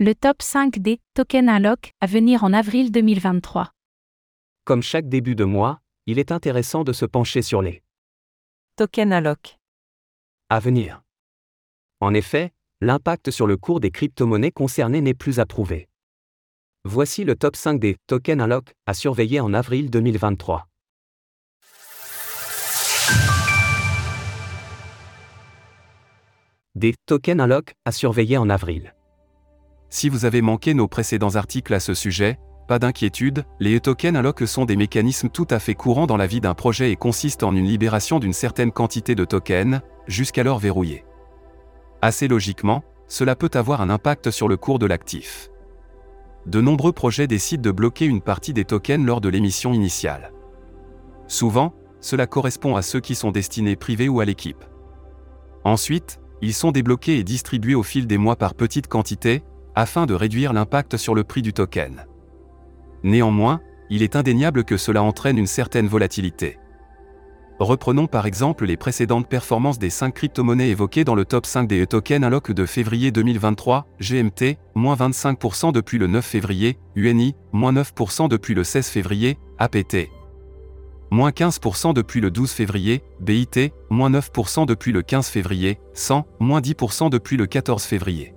Le top 5 des tokens Unlock à venir en avril 2023. Comme chaque début de mois, il est intéressant de se pencher sur les Token Unlock. à venir. En effet, l'impact sur le cours des crypto-monnaies concernées n'est plus approuvé. Voici le top 5 des tokens Unlock à surveiller en avril 2023. Des tokens Unlock à surveiller en avril. Si vous avez manqué nos précédents articles à ce sujet, pas d'inquiétude, les tokens unlock sont des mécanismes tout à fait courants dans la vie d'un projet et consistent en une libération d'une certaine quantité de tokens, jusqu'alors verrouillés. Assez logiquement, cela peut avoir un impact sur le cours de l'actif. De nombreux projets décident de bloquer une partie des tokens lors de l'émission initiale. Souvent, cela correspond à ceux qui sont destinés privés ou à l'équipe. Ensuite, ils sont débloqués et distribués au fil des mois par petites quantités, afin de réduire l'impact sur le prix du token. Néanmoins, il est indéniable que cela entraîne une certaine volatilité. Reprenons par exemple les précédentes performances des 5 crypto-monnaies évoquées dans le top 5 des tokens unlock de février 2023, GMT, moins 25% depuis le 9 février, UNI, moins 9% depuis le 16 février, APT. Moins 15% depuis le 12 février, BIT, moins 9% depuis le 15 février, 100, moins 10% depuis le 14 février.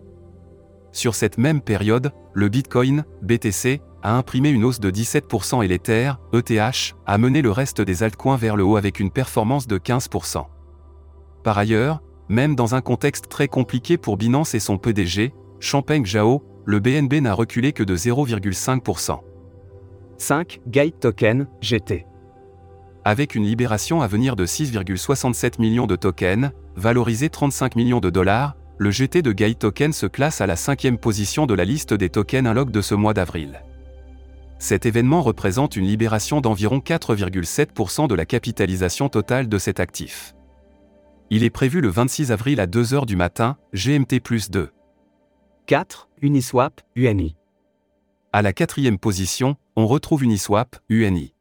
Sur cette même période, le Bitcoin, BTC, a imprimé une hausse de 17% et l'Ether, ETH, a mené le reste des altcoins vers le haut avec une performance de 15%. Par ailleurs, même dans un contexte très compliqué pour Binance et son PDG, Champagne Zhao, le BNB n'a reculé que de 0,5%. 5. Guide Token, GT. Avec une libération à venir de 6,67 millions de tokens, valorisés 35 millions de dollars, le GT de Guide Token se classe à la cinquième position de la liste des tokens unlock de ce mois d'avril. Cet événement représente une libération d'environ 4,7% de la capitalisation totale de cet actif. Il est prévu le 26 avril à 2h du matin, GMT plus 2. 4. Uniswap, UNI. À la quatrième position, on retrouve Uniswap, UNI.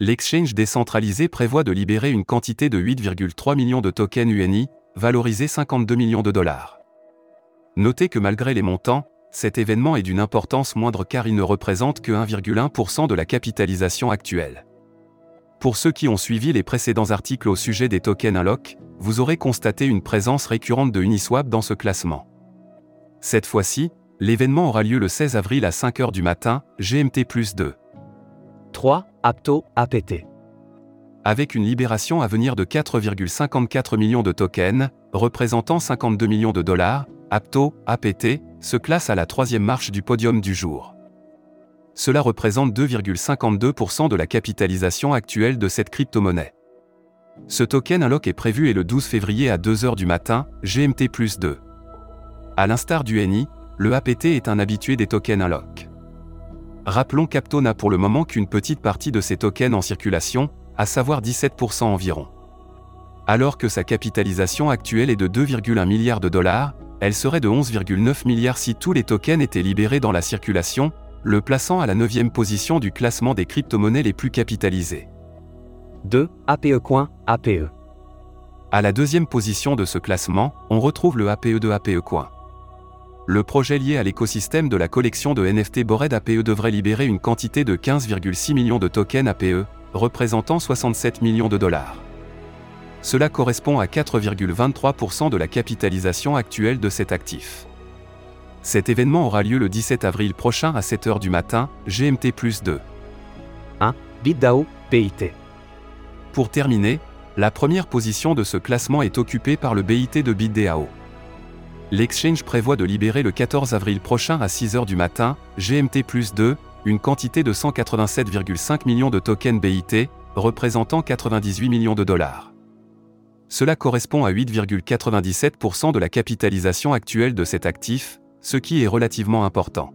L'exchange décentralisé prévoit de libérer une quantité de 8,3 millions de tokens UNI, valorisés 52 millions de dollars. Notez que malgré les montants, cet événement est d'une importance moindre car il ne représente que 1,1% de la capitalisation actuelle. Pour ceux qui ont suivi les précédents articles au sujet des tokens unlock, vous aurez constaté une présence récurrente de Uniswap dans ce classement. Cette fois-ci, l'événement aura lieu le 16 avril à 5h du matin, GMT plus 2. 3. Apto, APT. Avec une libération à venir de 4,54 millions de tokens, représentant 52 millions de dollars, Apto, APT, se classe à la troisième marche du podium du jour. Cela représente 2,52% de la capitalisation actuelle de cette crypto-monnaie. Ce token unlock est prévu et le 12 février à 2h du matin, GMT plus 2. À l'instar du NI, le APT est un habitué des tokens unlock. Rappelons qu'Apto n'a pour le moment qu'une petite partie de ces tokens en circulation, à savoir 17% environ. Alors que sa capitalisation actuelle est de 2,1 milliards de dollars, elle serait de 11,9 milliards si tous les tokens étaient libérés dans la circulation, le plaçant à la 9e position du classement des crypto-monnaies les plus capitalisées. 2. APE Coin, APE. À la deuxième position de ce classement, on retrouve le APE de APE Coin. Le projet lié à l'écosystème de la collection de NFT Bored APE devrait libérer une quantité de 15,6 millions de tokens APE, représentant 67 millions de dollars. Cela correspond à 4,23% de la capitalisation actuelle de cet actif. Cet événement aura lieu le 17 avril prochain à 7h du matin, GMT plus 2. 1. BitDAO, BIT. Pour terminer, la première position de ce classement est occupée par le BIT de BitDAO. L'exchange prévoit de libérer le 14 avril prochain à 6h du matin, GMT plus 2, une quantité de 187,5 millions de tokens BIT, représentant 98 millions de dollars. Cela correspond à 8,97% de la capitalisation actuelle de cet actif, ce qui est relativement important.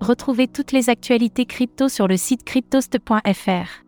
Retrouvez toutes les actualités crypto sur le site cryptost.fr.